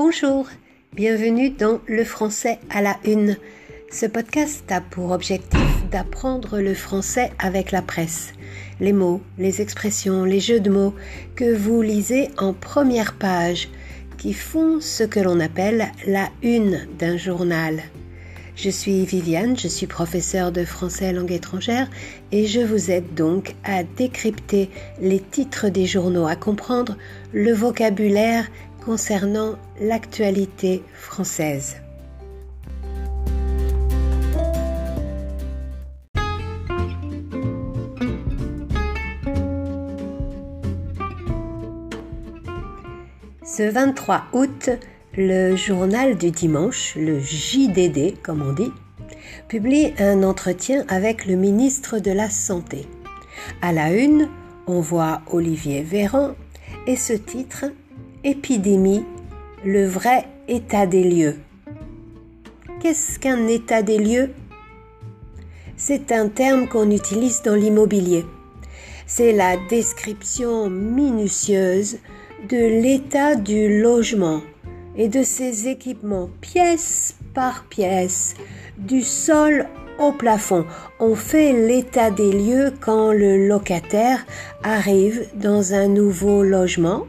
Bonjour, bienvenue dans Le français à la une. Ce podcast a pour objectif d'apprendre le français avec la presse. Les mots, les expressions, les jeux de mots que vous lisez en première page, qui font ce que l'on appelle la une d'un journal. Je suis Viviane, je suis professeure de français langue étrangère et je vous aide donc à décrypter les titres des journaux, à comprendre le vocabulaire concernant l'actualité française. Ce 23 août, le journal du dimanche, le JDD comme on dit, publie un entretien avec le ministre de la Santé. À la une, on voit Olivier Véran et ce titre Épidémie, le vrai état des lieux. Qu'est-ce qu'un état des lieux? C'est un terme qu'on utilise dans l'immobilier. C'est la description minutieuse de l'état du logement et de ses équipements pièce par pièce, du sol au plafond. On fait l'état des lieux quand le locataire arrive dans un nouveau logement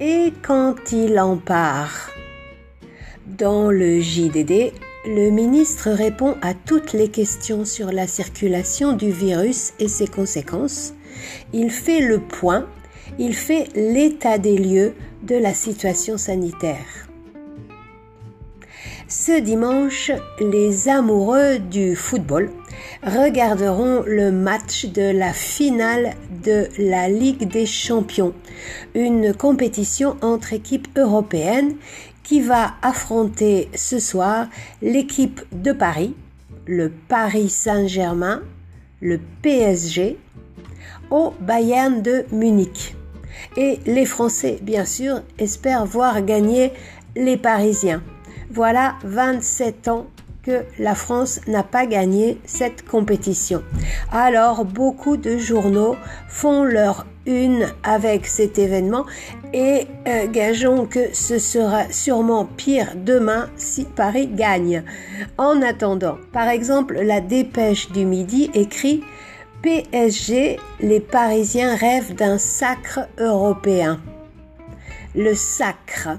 et quand il en part. Dans le JDD, le ministre répond à toutes les questions sur la circulation du virus et ses conséquences. Il fait le point, il fait l'état des lieux de la situation sanitaire. Ce dimanche, les amoureux du football regarderont le match de la finale de la Ligue des Champions, une compétition entre équipes européennes qui va affronter ce soir l'équipe de Paris, le Paris Saint-Germain, le PSG, au Bayern de Munich. Et les Français, bien sûr, espèrent voir gagner les Parisiens. Voilà 27 ans que la France n'a pas gagné cette compétition. Alors beaucoup de journaux font leur une avec cet événement et euh, gageons que ce sera sûrement pire demain si Paris gagne. En attendant, par exemple, la dépêche du midi écrit PSG, les Parisiens rêvent d'un sacre européen. Le sacre,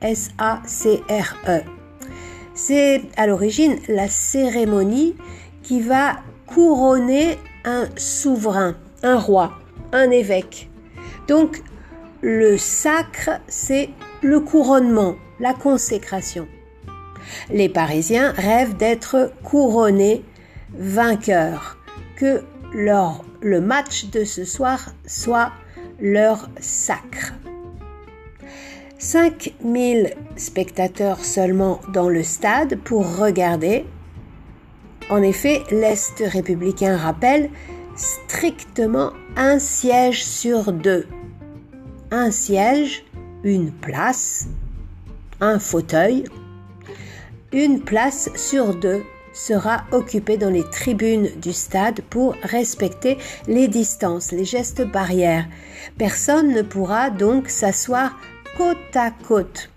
S-A-C-R-E c'est à l'origine la cérémonie qui va couronner un souverain, un roi, un évêque. Donc le sacre, c'est le couronnement, la consécration. Les Parisiens rêvent d'être couronnés vainqueurs, que le match de ce soir soit leur sacre. 5000 spectateurs seulement dans le stade pour regarder. En effet, l'Est républicain rappelle strictement un siège sur deux. Un siège, une place, un fauteuil. Une place sur deux sera occupée dans les tribunes du stade pour respecter les distances, les gestes barrières. Personne ne pourra donc s'asseoir côte à côte.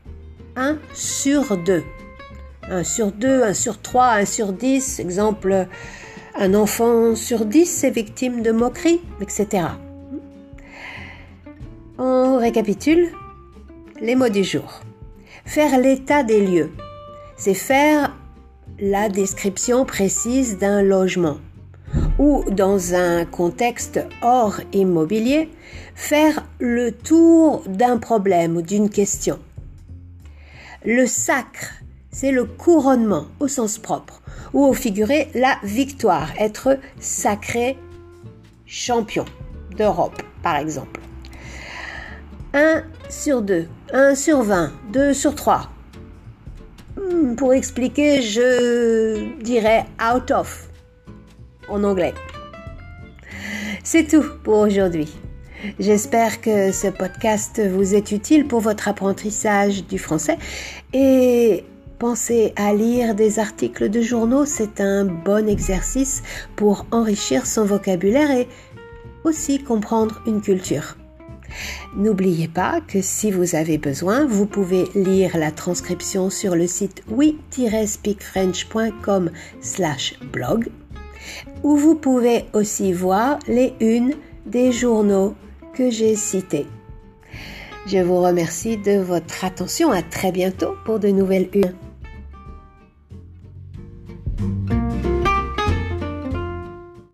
1 sur 2. 1 sur 2, 1 sur 3, 1 sur 10. Exemple, un enfant sur 10 est victime de moquerie, etc. On récapitule les mots du jour. Faire l'état des lieux, c'est faire la description précise d'un logement ou dans un contexte hors immobilier, faire le tour d'un problème ou d'une question. Le sacre, c'est le couronnement au sens propre, ou au figuré la victoire, être sacré champion d'Europe, par exemple. 1 sur 2, 1 sur 20, 2 sur 3. Hmm, pour expliquer, je dirais out of en anglais. C'est tout pour aujourd'hui. J'espère que ce podcast vous est utile pour votre apprentissage du français et pensez à lire des articles de journaux, c'est un bon exercice pour enrichir son vocabulaire et aussi comprendre une culture. N'oubliez pas que si vous avez besoin, vous pouvez lire la transcription sur le site oui-speakfrench.com slash blog où vous pouvez aussi voir les unes des journaux que j'ai cités. Je vous remercie de votre attention. À très bientôt pour de nouvelles unes.